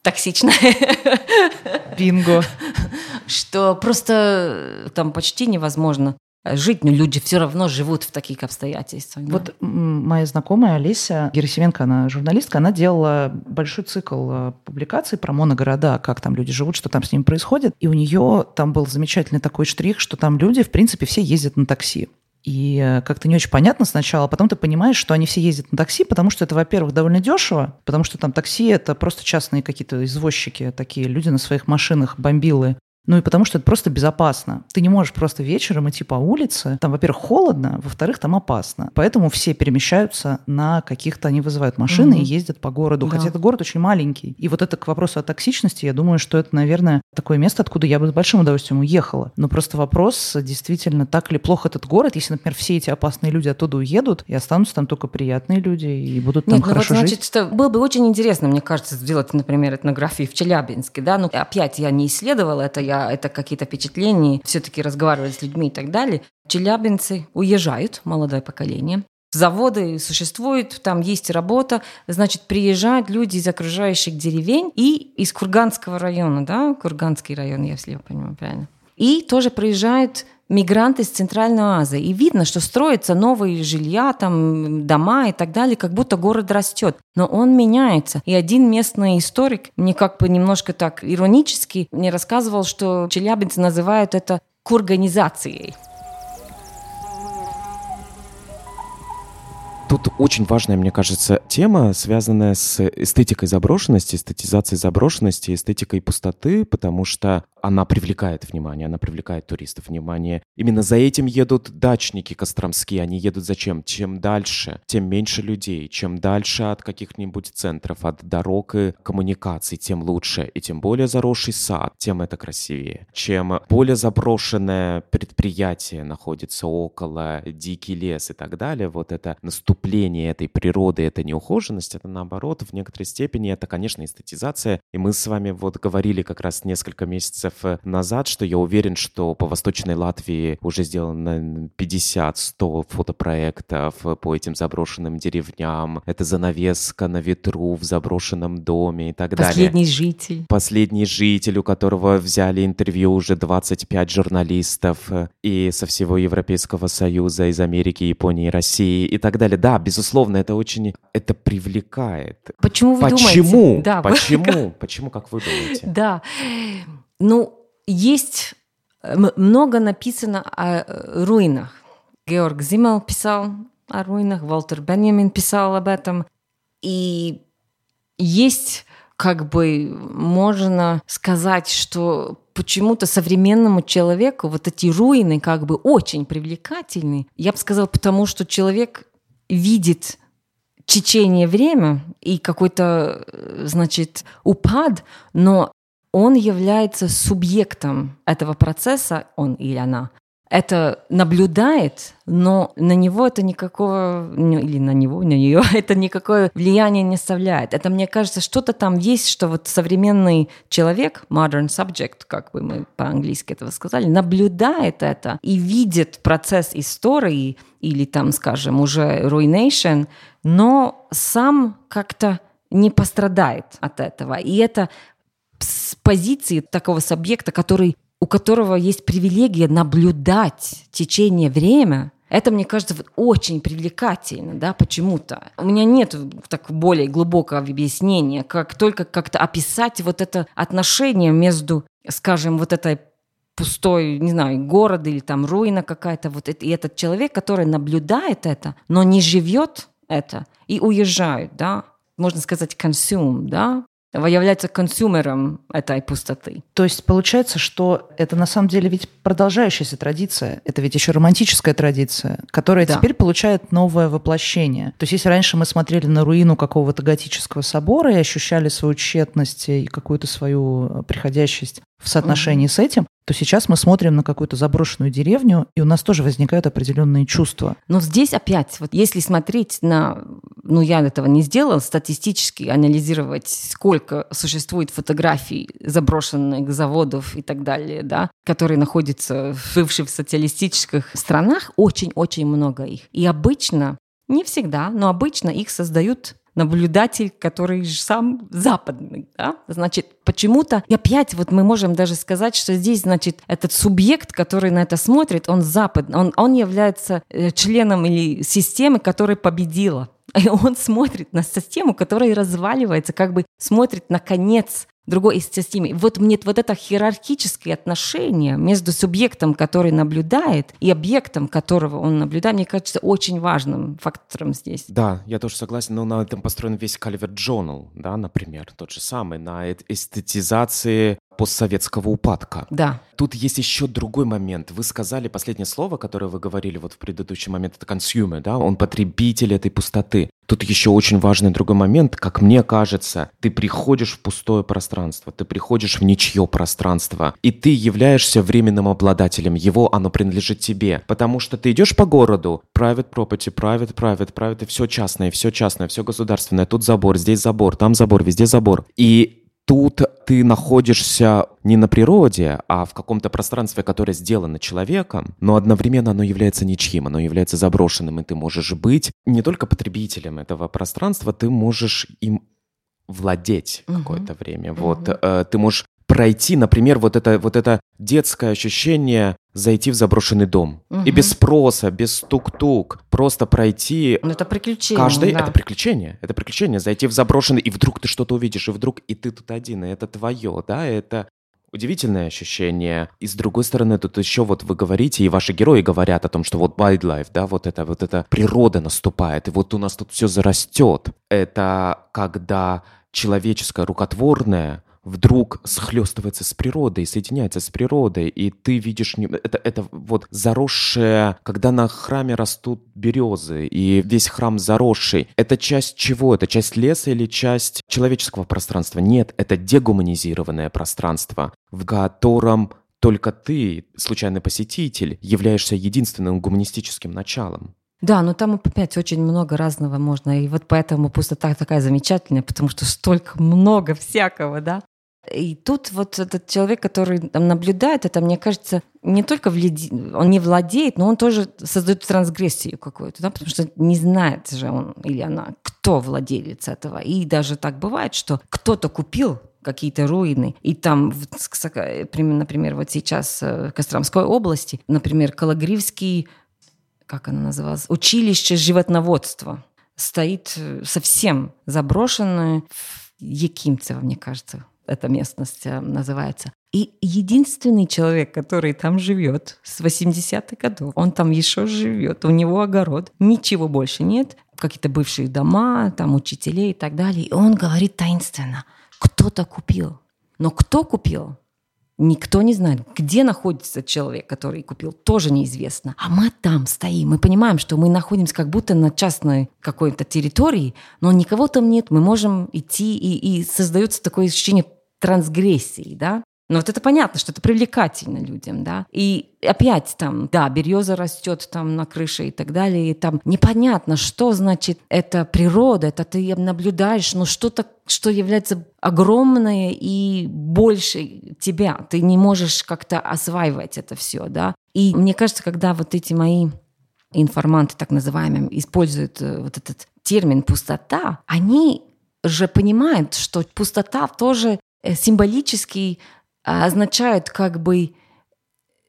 Токсичный. Бинго. Что просто там почти невозможно жить, но люди все равно живут в таких обстоятельствах. Да? Вот моя знакомая Олеся Герасименко, она журналистка, она делала большой цикл э, публикаций про моногорода, как там люди живут, что там с ними происходит. И у нее там был замечательный такой штрих, что там люди, в принципе, все ездят на такси. И э, как-то не очень понятно сначала, а потом ты понимаешь, что они все ездят на такси, потому что это, во-первых, довольно дешево, потому что там такси – это просто частные какие-то извозчики, такие люди на своих машинах, бомбилы, ну и потому что это просто безопасно. Ты не можешь просто вечером идти по улице. Там, во-первых, холодно, во-вторых, там опасно. Поэтому все перемещаются на каких-то, они вызывают машины угу. и ездят по городу. Да. Хотя этот город очень маленький. И вот это к вопросу о токсичности, я думаю, что это, наверное, такое место, откуда я бы с большим удовольствием уехала. Но просто вопрос, действительно, так ли плохо этот город, если, например, все эти опасные люди оттуда уедут, и останутся там только приятные люди, и будут там Нет, хорошо ну вот, значит, жить. было бы очень интересно, мне кажется, сделать, например, этнографию в Челябинске, да, но опять я не исследовала это, я я это какие-то впечатления, все-таки разговаривать с людьми и так далее. Челябинцы уезжают, молодое поколение, заводы существуют, там есть работа, значит, приезжают люди из окружающих деревень и из Курганского района, да, Курганский район, если я понимаю правильно. И тоже приезжают мигранты из Центральной Азии. И видно, что строятся новые жилья, там дома и так далее, как будто город растет. Но он меняется. И один местный историк мне как бы немножко так иронически мне рассказывал, что челябинцы называют это курганизацией. Тут очень важная, мне кажется, тема, связанная с эстетикой заброшенности, эстетизацией заброшенности, эстетикой пустоты, потому что она привлекает внимание, она привлекает туристов внимание. Именно за этим едут дачники костромские. Они едут зачем? Чем дальше, тем меньше людей. Чем дальше от каких-нибудь центров, от дорог и коммуникаций, тем лучше. И тем более заросший сад, тем это красивее. Чем более заброшенное предприятие находится около, дикий лес и так далее, вот это наступление этой природы, эта неухоженность, это наоборот, в некоторой степени это, конечно, эстетизация. И мы с вами вот говорили как раз несколько месяцев месяцев назад, что я уверен, что по Восточной Латвии уже сделано 50-100 фотопроектов по этим заброшенным деревням. Это занавеска на ветру в заброшенном доме и так Последний далее. Последний житель. Последний житель, у которого взяли интервью уже 25 журналистов и со всего Европейского Союза, из Америки, Японии, России и так далее. Да, безусловно, это очень, это привлекает. Почему вы Почему? думаете? Да, Почему? Почему, как вы думаете? Да. Ну, есть э, много написано о э, руинах. Георг Зиммел писал о руинах, Волтер Бенjamin писал об этом. И есть как бы можно сказать, что почему-то современному человеку вот эти руины как бы очень привлекательны. Я бы сказала, потому что человек видит течение время и какой-то, значит, упад, но он является субъектом этого процесса, он или она, это наблюдает, но на него это никакого, или на него, на нее, это никакое влияние не оставляет. Это, мне кажется, что-то там есть, что вот современный человек, modern subject, как бы мы по-английски этого сказали, наблюдает это и видит процесс истории или там, скажем, уже ruination, но сам как-то не пострадает от этого. И это позиции такого субъекта, который у которого есть привилегия наблюдать течение время, это, мне кажется, вот очень привлекательно, да, почему-то. У меня нет так более глубокого объяснения, как только как-то описать вот это отношение между, скажем, вот этой пустой, не знаю, город или там руина какая-то, вот это, и этот человек, который наблюдает это, но не живет это и уезжает, да, можно сказать, consume, да, является консюмером этой пустоты. То есть получается, что это на самом деле ведь продолжающаяся традиция, это ведь еще романтическая традиция, которая да. теперь получает новое воплощение. То есть если раньше мы смотрели на руину какого-то готического собора и ощущали свою тщетность и какую-то свою приходящесть в соотношении угу. с этим, то сейчас мы смотрим на какую-то заброшенную деревню, и у нас тоже возникают определенные чувства. Но здесь опять, вот если смотреть на, ну я этого не сделала, статистически анализировать, сколько существует фотографий заброшенных заводов и так далее, да, которые находятся в бывших социалистических странах, очень-очень много их. И обычно, не всегда, но обычно их создают наблюдатель, который сам западный. Да? Значит, почему-то, и опять вот мы можем даже сказать, что здесь, значит, этот субъект, который на это смотрит, он западный, он, он является э, членом или системы, которая победила. И он смотрит на систему, которая разваливается, как бы смотрит на конец другой из. Вот мне вот это хиерархическое отношение между субъектом, который наблюдает, и объектом, которого он наблюдает, мне кажется, очень важным фактором здесь. Да, я тоже согласен, но на этом построен весь Calvert Journal, да, например, тот же самый, на эстетизации постсоветского упадка. Да. Тут есть еще другой момент. Вы сказали последнее слово, которое вы говорили вот в предыдущий момент, это consumer, да, он потребитель этой пустоты. Тут еще очень важный другой момент, как мне кажется, ты приходишь в пустое пространство, ты приходишь в ничье пространство, и ты являешься временным обладателем его, оно принадлежит тебе, потому что ты идешь по городу, private property, private, private, private, и все частное, все частное, все государственное, тут забор, здесь забор, там забор, везде забор. И Тут ты находишься не на природе, а в каком-то пространстве, которое сделано человеком, но одновременно оно является ничьим, оно является заброшенным, и ты можешь быть не только потребителем этого пространства, ты можешь им владеть угу. какое-то время. Угу. Вот э, ты можешь пройти, например, вот это, вот это детское ощущение зайти в заброшенный дом. Угу. И без спроса, без тук-тук, просто пройти. Ну, это приключение. Каждый, да. это приключение. Это приключение. Зайти в заброшенный, и вдруг ты что-то увидишь, и вдруг и ты тут один, и это твое, да, это удивительное ощущение. И с другой стороны, тут еще вот вы говорите, и ваши герои говорят о том, что вот wildlife, да, вот это, вот эта природа наступает, и вот у нас тут все зарастет. Это когда человеческое рукотворное вдруг схлестывается с природой, соединяется с природой, и ты видишь это, это вот заросшее, когда на храме растут березы, и весь храм заросший. Это часть чего? Это часть леса или часть человеческого пространства? Нет, это дегуманизированное пространство, в котором только ты, случайный посетитель, являешься единственным гуманистическим началом. Да, но там опять очень много разного можно. И вот поэтому пустота такая замечательная, потому что столько много всякого, да. И тут вот этот человек, который там наблюдает это, мне кажется, не только владе... он не владеет, но он тоже создает трансгрессию какую-то, да, потому что не знает же он или она, кто владелец этого. И даже так бывает, что кто-то купил какие-то руины. И там, например, вот сейчас в Костромской области, например, Калагривский, как она называлась, училище животноводства стоит совсем заброшенное в Якимцево, мне кажется, эта местность э, называется. И единственный человек, который там живет с 80-х годов, он там еще живет, у него огород, ничего больше нет, какие-то бывшие дома, там учителей и так далее. И он говорит таинственно, кто-то купил. Но кто купил? Никто не знает, где находится человек, который купил, тоже неизвестно. А мы там стоим, мы понимаем, что мы находимся как будто на частной какой-то территории, но никого там нет, мы можем идти, и, и создается такое ощущение трансгрессии, да? Но вот это понятно, что это привлекательно людям, да. И опять там, да, береза растет там на крыше и так далее, и там непонятно, что значит это природа, это ты наблюдаешь, но что-то, что является огромное и больше тебя. Ты не можешь как-то осваивать это все, да. И мне кажется, когда вот эти мои информанты, так называемые, используют э, вот этот термин «пустота», они же понимают, что пустота тоже э, символически а, означают как бы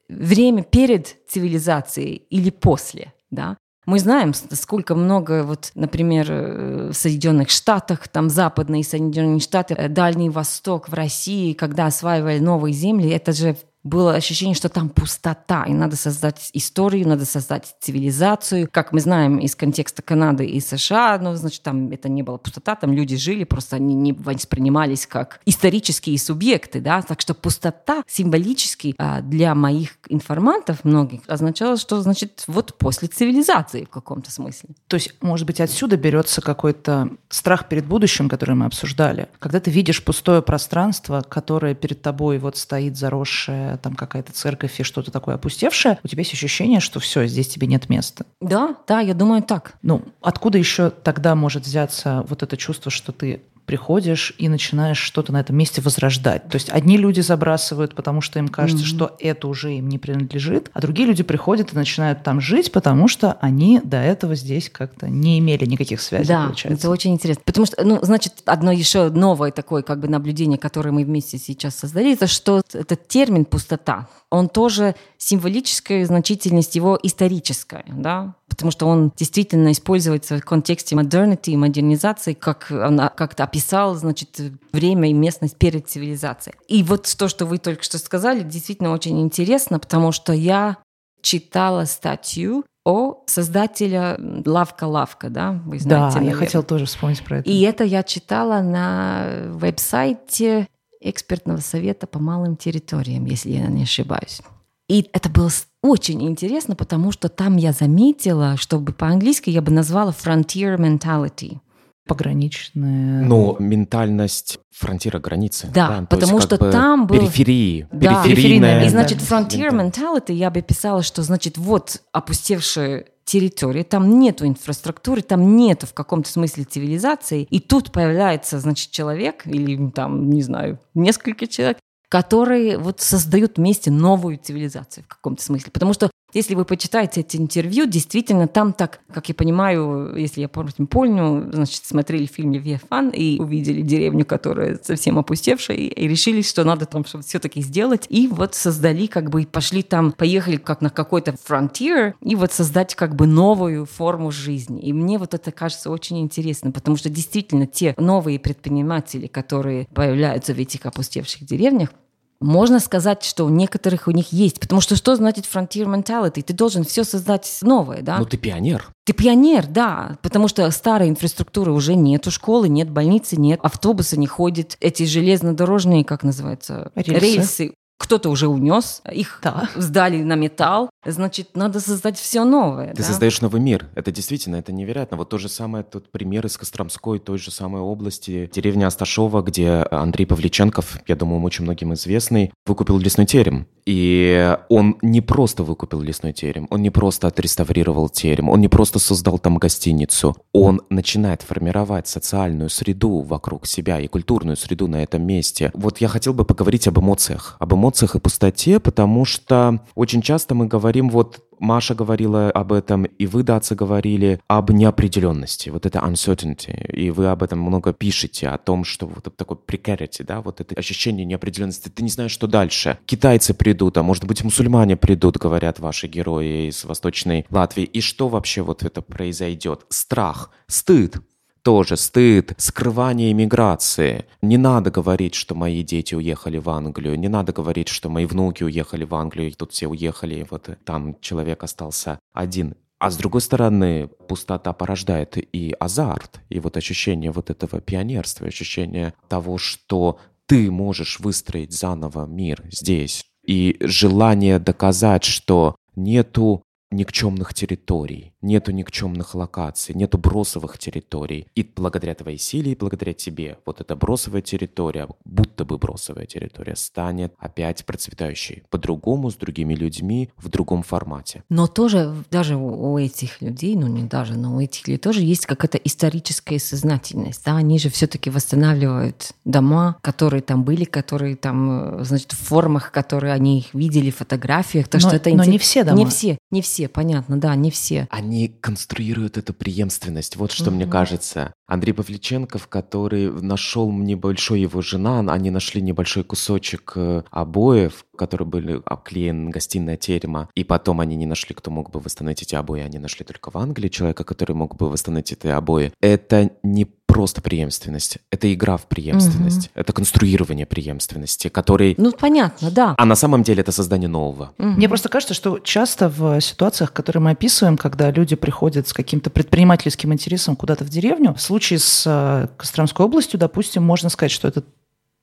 время перед цивилизацией или после, да. Мы знаем, сколько много, вот, например, э, в Соединенных Штатах, там западные Соединенные Штаты, э, Дальний Восток, в России, когда осваивали новые земли, это же было ощущение, что там пустота, и надо создать историю, надо создать цивилизацию. Как мы знаем из контекста Канады и США, ну, значит, там это не было пустота, там люди жили, просто они не воспринимались как исторические субъекты, да, так что пустота символически а, для моих информантов многих означала, что, значит, вот после цивилизации в каком-то смысле. То есть, может быть, отсюда берется какой-то страх перед будущим, который мы обсуждали. Когда ты видишь пустое пространство, которое перед тобой вот стоит заросшее там какая-то церковь и что-то такое опустевшее, у тебя есть ощущение, что все, здесь тебе нет места. Да, да, я думаю так. Ну, откуда еще тогда может взяться вот это чувство, что ты приходишь и начинаешь что-то на этом месте возрождать. То есть одни люди забрасывают, потому что им кажется, mm-hmm. что это уже им не принадлежит, а другие люди приходят и начинают там жить, потому что они до этого здесь как-то не имели никаких связей, да, получается. это очень интересно. Потому что, ну, значит, одно еще новое такое как бы наблюдение, которое мы вместе сейчас создали, это что этот термин «пустота», он тоже символическая значительность его историческая, да, потому что он действительно используется в контексте modernity модернизации, как он как-то описал, значит, время и местность перед цивилизацией. И вот то, что вы только что сказали, действительно очень интересно, потому что я читала статью о создателя Лавка-Лавка, да, вы знаете. Да, наверное. я хотела тоже вспомнить про это. И это я читала на веб-сайте экспертного совета по малым территориям, если я не ошибаюсь. И это было очень интересно, потому что там я заметила, чтобы по-английски я бы назвала frontier mentality. Пограничная. Ну, ментальность фронтира границы. Да, да потому что там был... Периферии. Да, периферийная. И, значит, frontier mentality я бы писала, что, значит, вот опустевшие территории, там нету инфраструктуры, там нету в каком-то смысле цивилизации, и тут появляется, значит, человек или там, не знаю, несколько человек, которые вот создают вместе новую цивилизацию в каком-то смысле. Потому что если вы почитаете эти интервью, действительно там так, как я понимаю, если я помню, помню значит, смотрели фильм Левиафан и увидели деревню, которая совсем опустевшая, и, решили, что надо там все-таки сделать. И вот создали, как бы, пошли там, поехали как на какой-то frontier, и вот создать как бы новую форму жизни. И мне вот это кажется очень интересно, потому что действительно те новые предприниматели, которые появляются в этих опустевших деревнях, можно сказать, что у некоторых у них есть. Потому что что значит frontier mentality? Ты должен все создать новое, да? Ну, ты пионер. Ты пионер, да. Потому что старой инфраструктуры уже нету. Школы нет, больницы нет, автобусы не ходят. Эти железнодорожные, как называется? Рельсы. Рельсы кто-то уже унес, их да. сдали на металл, значит, надо создать все новое. Ты да? создаешь новый мир. Это действительно, это невероятно. Вот то же самое, тут пример из Костромской, той же самой области, деревня Асташова, где Андрей Павличенков, я думаю, очень многим известный, выкупил лесной терем. И он не просто выкупил лесной терем, он не просто отреставрировал терем, он не просто создал там гостиницу, он начинает формировать социальную среду вокруг себя и культурную среду на этом месте. Вот я хотел бы поговорить об эмоциях, об эмоциях и пустоте, потому что очень часто мы говорим вот Маша говорила об этом, и вы, Даца, говорили об неопределенности, вот это uncertainty, и вы об этом много пишете, о том, что вот такой precarity, да, вот это ощущение неопределенности, ты не знаешь, что дальше. Китайцы придут, а может быть мусульмане придут, говорят ваши герои из Восточной Латвии, и что вообще вот это произойдет? Страх, стыд, тоже стыд, скрывание иммиграции. Не надо говорить, что мои дети уехали в Англию, не надо говорить, что мои внуки уехали в Англию, и тут все уехали, и вот там человек остался один. А с другой стороны, пустота порождает и азарт, и вот ощущение вот этого пионерства, ощущение того, что ты можешь выстроить заново мир здесь. И желание доказать, что нету никчемных территорий, нету никчемных локаций, нету бросовых территорий. И благодаря твоей силе, и благодаря тебе, вот эта бросовая территория, будто бы бросовая территория, станет опять процветающей. По-другому, с другими людьми, в другом формате. Но тоже даже у этих людей, ну не даже, но у этих людей тоже есть какая-то историческая сознательность. Да? Они же все-таки восстанавливают дома, которые там были, которые там, э, значит, в формах, которые они их видели, в фотографиях. То, но, что это но не все дома. Не все, не все, понятно, да, не все. Они конструируют эту преемственность. Вот что угу. мне кажется. Андрей Павличенков, который нашел небольшой его жена, они нашли небольшой кусочек э, обоев, которые были обклеены гостиная терема, и потом они не нашли, кто мог бы восстановить эти обои, они нашли только в Англии человека, который мог бы восстановить эти обои. Это не просто преемственность, это игра в преемственность, угу. это конструирование преемственности, который... Ну, понятно, да. А на самом деле это создание нового. Угу. Мне просто кажется, что часто в ситуациях, которые мы описываем, когда люди приходят с каким-то предпринимательским интересом куда-то в деревню, в случае с э, Костромской областью, допустим, можно сказать, что это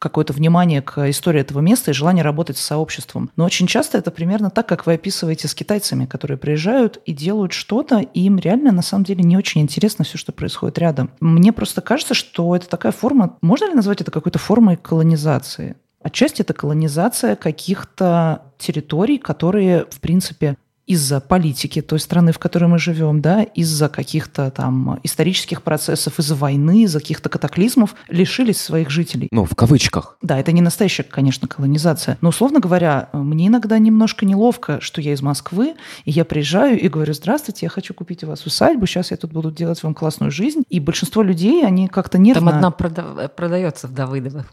какое-то внимание к истории этого места и желание работать с сообществом. Но очень часто это примерно так, как вы описываете с китайцами, которые приезжают и делают что-то, и им реально на самом деле не очень интересно все, что происходит рядом. Мне просто кажется, что это такая форма, можно ли назвать это какой-то формой колонизации? Отчасти это колонизация каких-то территорий, которые, в принципе, из-за политики той страны, в которой мы живем, да, из-за каких-то там исторических процессов, из-за войны, из-за каких-то катаклизмов лишились своих жителей. Ну, в кавычках. Да, это не настоящая, конечно, колонизация. Но, условно говоря, мне иногда немножко неловко, что я из Москвы, и я приезжаю и говорю, здравствуйте, я хочу купить у вас усадьбу, сейчас я тут буду делать вам классную жизнь. И большинство людей, они как-то нервно... Там одна прода... продается в Давыдово.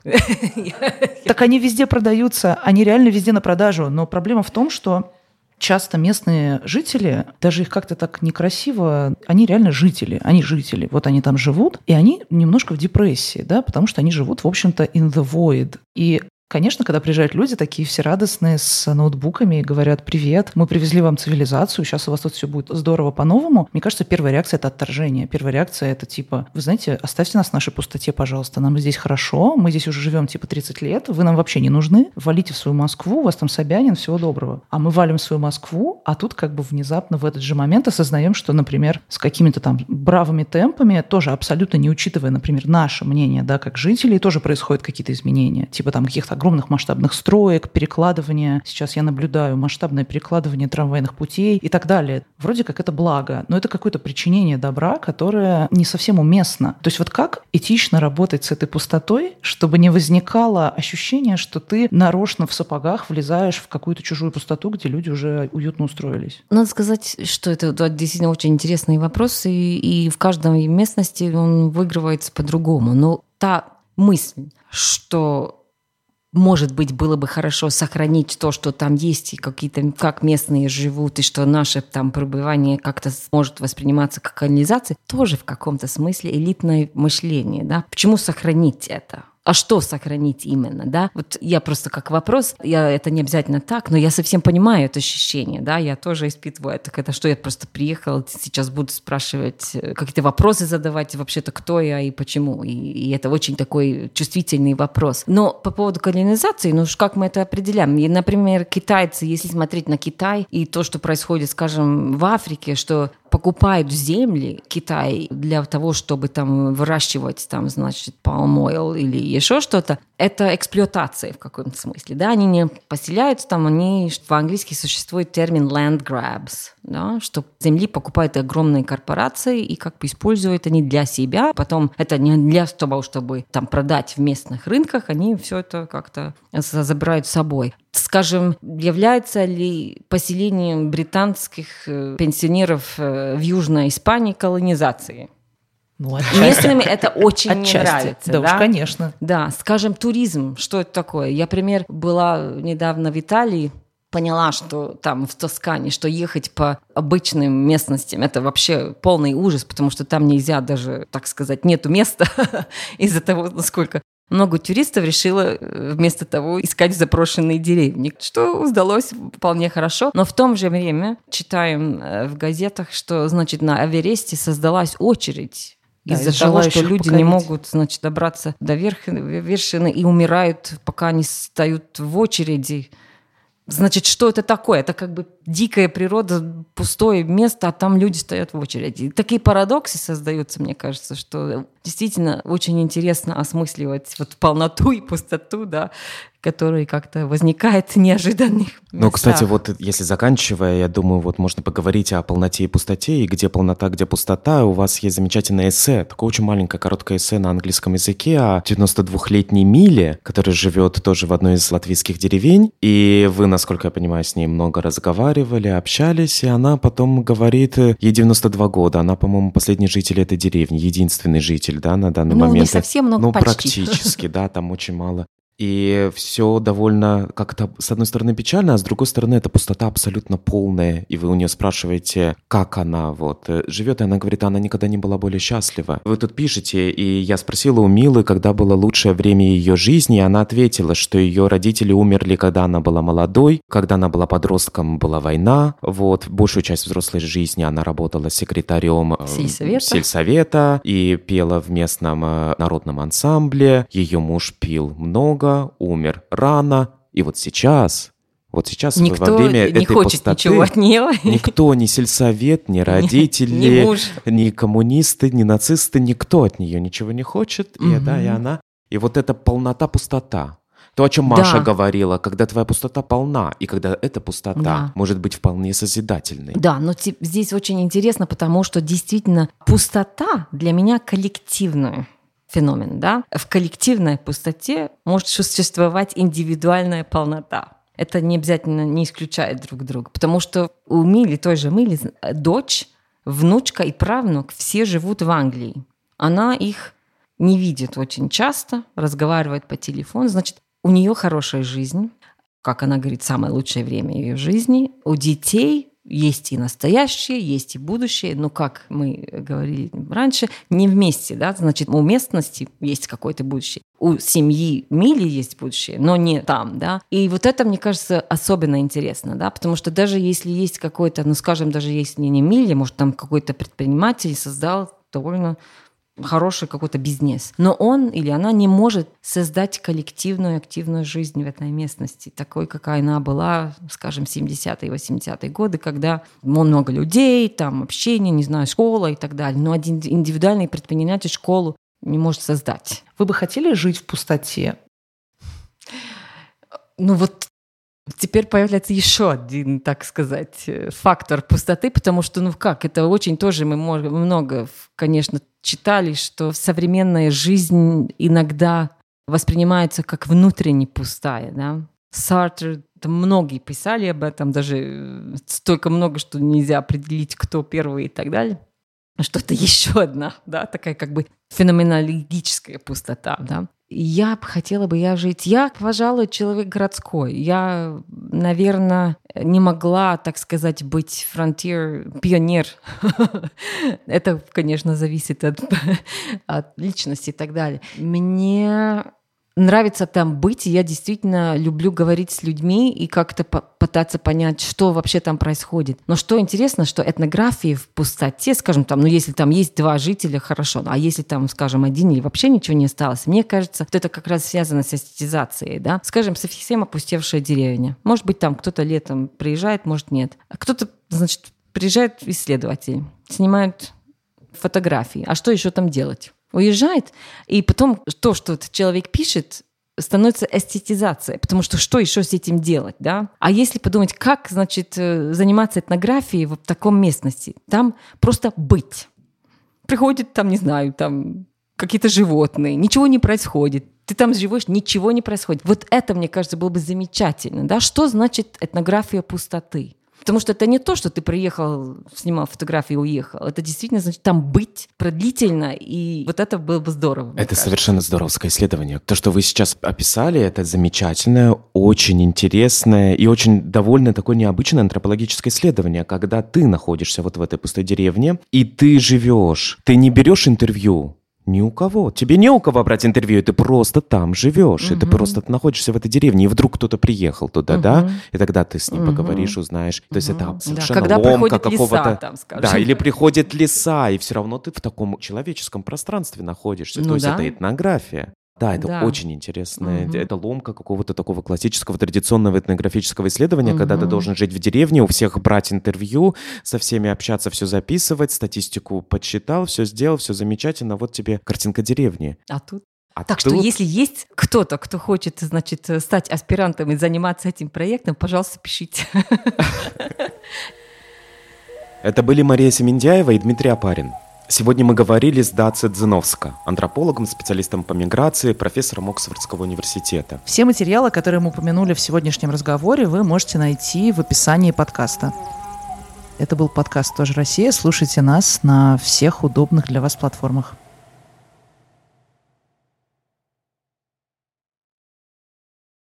Так они везде продаются, они реально везде на продажу. Но проблема в том, что часто местные жители, даже их как-то так некрасиво, они реально жители, они жители. Вот они там живут, и они немножко в депрессии, да, потому что они живут, в общем-то, in the void. И Конечно, когда приезжают люди, такие все радостные, с ноутбуками, и говорят, привет, мы привезли вам цивилизацию, сейчас у вас тут все будет здорово по-новому. Мне кажется, первая реакция – это отторжение. Первая реакция – это типа, вы знаете, оставьте нас в нашей пустоте, пожалуйста, нам здесь хорошо, мы здесь уже живем типа 30 лет, вы нам вообще не нужны, валите в свою Москву, у вас там Собянин, всего доброго. А мы валим в свою Москву, а тут как бы внезапно в этот же момент осознаем, что, например, с какими-то там бравыми темпами, тоже абсолютно не учитывая, например, наше мнение, да, как жителей, тоже происходят какие-то изменения, типа там каких-то огромных масштабных строек, перекладывание, сейчас я наблюдаю масштабное перекладывание трамвайных путей и так далее. Вроде как это благо, но это какое-то причинение добра, которое не совсем уместно. То есть вот как этично работать с этой пустотой, чтобы не возникало ощущение, что ты нарочно в сапогах влезаешь в какую-то чужую пустоту, где люди уже уютно устроились? Надо сказать, что это действительно очень интересный вопрос, и, и в каждой местности он выигрывается по-другому. Но та мысль, что может быть, было бы хорошо сохранить то, что там есть, и какие-то, как местные живут, и что наше там пребывание как-то может восприниматься как колонизация, тоже в каком-то смысле элитное мышление. Да? Почему сохранить это? А что сохранить именно, да? Вот я просто как вопрос, я это не обязательно так, но я совсем понимаю это ощущение, да, я тоже испытываю это, когда что я просто приехала, сейчас буду спрашивать, э, какие-то вопросы задавать, вообще-то кто я и почему, и, и это очень такой чувствительный вопрос. Но по поводу колонизации, ну как мы это определяем? И, например, китайцы, если смотреть на Китай и то, что происходит, скажем, в Африке, что покупают земли Китай для того, чтобы там выращивать там, значит, palm oil или еще что-то, это эксплуатация в каком-то смысле, да, они не поселяются там, они, в-английски существует термин land grabs, да, что земли покупают огромные корпорации и как бы используют они для себя, потом это не для того, чтобы там продать в местных рынках, они все это как-то забирают с собой. Скажем, является ли поселение британских э, пенсионеров э, в Южной Испании колонизацией? Ну, Местными это очень отчасти. не нравится. Да, да, уж, конечно. Да, скажем, туризм, что это такое? Я, например, была недавно в Италии, поняла, что там в Тоскане, что ехать по обычным местностям, это вообще полный ужас, потому что там нельзя даже, так сказать, нету места из-за того, насколько много туристов решило э, вместо того искать запрошенные деревни, что удалось вполне хорошо. Но в том же время читаем э, в газетах, что, значит, на Авересте создалась очередь Да, из-за из того, что люди покорить. не могут, значит, добраться до вершины и умирают, пока они стоят в очереди. Значит, что это такое? Это как бы дикая природа, пустое место, а там люди стоят в очереди. Такие парадоксы создаются, мне кажется, что действительно очень интересно осмысливать вот полноту и пустоту, да, которые как-то возникает неожиданных Ну, кстати, вот если заканчивая, я думаю, вот можно поговорить о полноте и пустоте, и где полнота, где пустота. У вас есть замечательное эссе, такое очень маленькое, короткое эссе на английском языке о 92-летней Миле, которая живет тоже в одной из латвийских деревень. И вы, насколько я понимаю, с ней много разговаривали, общались, и она потом говорит, ей 92 года, она, по-моему, последний житель этой деревни, единственный житель, да, на данный ну, момент. не совсем, но ну, почти. практически, да, там очень мало и все довольно как-то, с одной стороны, печально, а с другой стороны, это пустота абсолютно полная. И вы у нее спрашиваете, как она вот э, живет, и она говорит, она никогда не была более счастлива. Вы тут пишете, и я спросила у Милы, когда было лучшее время ее жизни, и она ответила, что ее родители умерли, когда она была молодой, когда она была подростком, была война. Вот, большую часть взрослой жизни она работала секретарем э, сельсовета, сельсовета и пела в местном э, народном ансамбле. Ее муж пил много, долго, умер рано, и вот сейчас вот сейчас никто во время не этой хочет пустоты ничего от нее. никто, ни сельсовет, ни родители, ни, ни коммунисты, ни нацисты, никто от нее ничего не хочет. Угу. И, да, и она. И вот эта полнота, пустота. То, о чем Маша да. говорила, когда твоя пустота полна, и когда эта пустота да. может быть вполне созидательной. Да, но здесь очень интересно, потому что действительно пустота для меня коллективная феномен, да, в коллективной пустоте может существовать индивидуальная полнота. Это не обязательно не исключает друг друга, потому что у Мили, той же Мили, дочь, внучка и правнук все живут в Англии. Она их не видит очень часто, разговаривает по телефону, значит, у нее хорошая жизнь, как она говорит, самое лучшее время ее жизни. У детей есть и настоящее, есть и будущее, но, как мы говорили раньше, не вместе, да, значит, у местности есть какое-то будущее, у семьи Мили есть будущее, но не там, да. И вот это, мне кажется, особенно интересно, да, потому что даже если есть какой-то, ну, скажем, даже если не Мили, может, там какой-то предприниматель создал довольно хороший какой-то бизнес. Но он или она не может создать коллективную активную жизнь в этой местности, такой, какая она была, скажем, 70-е, 80-е годы, когда много людей, там общение, не знаю, школа и так далее. Но один индивидуальный предприниматель школу не может создать. Вы бы хотели жить в пустоте? Ну вот Теперь появляется еще один, так сказать, э, фактор пустоты, потому что, ну как, это очень тоже мы много, конечно, читали, что современная жизнь иногда воспринимается как внутренне пустая, да. Сартер, там многие писали об этом, даже э, столько много, что нельзя определить, кто первый и так далее. Что это еще одна, да, такая как бы феноменологическая пустота, да. Я бы хотела бы я жить. Я, пожалуй, человек городской. Я, наверное, не могла, так сказать, быть фронтир, пионер. Это, конечно, зависит от, от личности и так далее. Мне нравится там быть, и я действительно люблю говорить с людьми и как-то пытаться понять, что вообще там происходит. Но что интересно, что этнографии в пустоте, скажем, там, ну если там есть два жителя, хорошо, а если там, скажем, один или вообще ничего не осталось, мне кажется, что это как раз связано с эстетизацией, да. Скажем, совсем опустевшая деревня. Может быть, там кто-то летом приезжает, может, нет. А кто-то, значит, приезжает исследователь, снимают фотографии. А что еще там делать? Уезжает, и потом то, что этот человек пишет, становится эстетизацией, потому что что еще с этим делать, да? А если подумать, как, значит, э, заниматься этнографией в таком местности? Там просто быть. Приходит там, не знаю, там какие-то животные, ничего не происходит, ты там живешь, ничего не происходит. Вот это, мне кажется, было бы замечательно, да? Что значит этнография пустоты? Потому что это не то, что ты приехал, снимал фотографии и уехал. Это действительно значит там быть продлительно, и вот это было бы здорово. Это кажется. совершенно здоровское исследование. То, что вы сейчас описали, это замечательное, очень интересное и очень довольно такое необычное антропологическое исследование, когда ты находишься вот в этой пустой деревне, и ты живешь, ты не берешь интервью, Ни у кого. Тебе не у кого брать интервью, ты просто там живешь, угу. и ты просто находишься в этой деревне, и вдруг кто-то приехал туда, угу. да, и тогда ты с ним угу. поговоришь, узнаешь. То есть это совершенно да, когда ломка какого-то... Да, или приходит леса, и все равно ты в таком человеческом пространстве находишься. Ну, То есть да. это этнография. Да, это да. очень интересно. Угу. Это ломка какого-то такого классического традиционного этнографического исследования, угу. когда ты должен жить в деревне, у всех брать интервью, со всеми общаться, все записывать, статистику подсчитал, все сделал, все замечательно, вот тебе картинка деревни. А тут а так тут... что если есть кто-то, кто хочет, значит, стать аспирантом и заниматься этим проектом, пожалуйста, пишите. Это были Мария Семендяева и Дмитрий Апарин. Сегодня мы говорили с Даци Дзиновска, антропологом, специалистом по миграции, профессором Оксфордского университета. Все материалы, которые мы упомянули в сегодняшнем разговоре, вы можете найти в описании подкаста. Это был подкаст «Тоже Россия». Слушайте нас на всех удобных для вас платформах.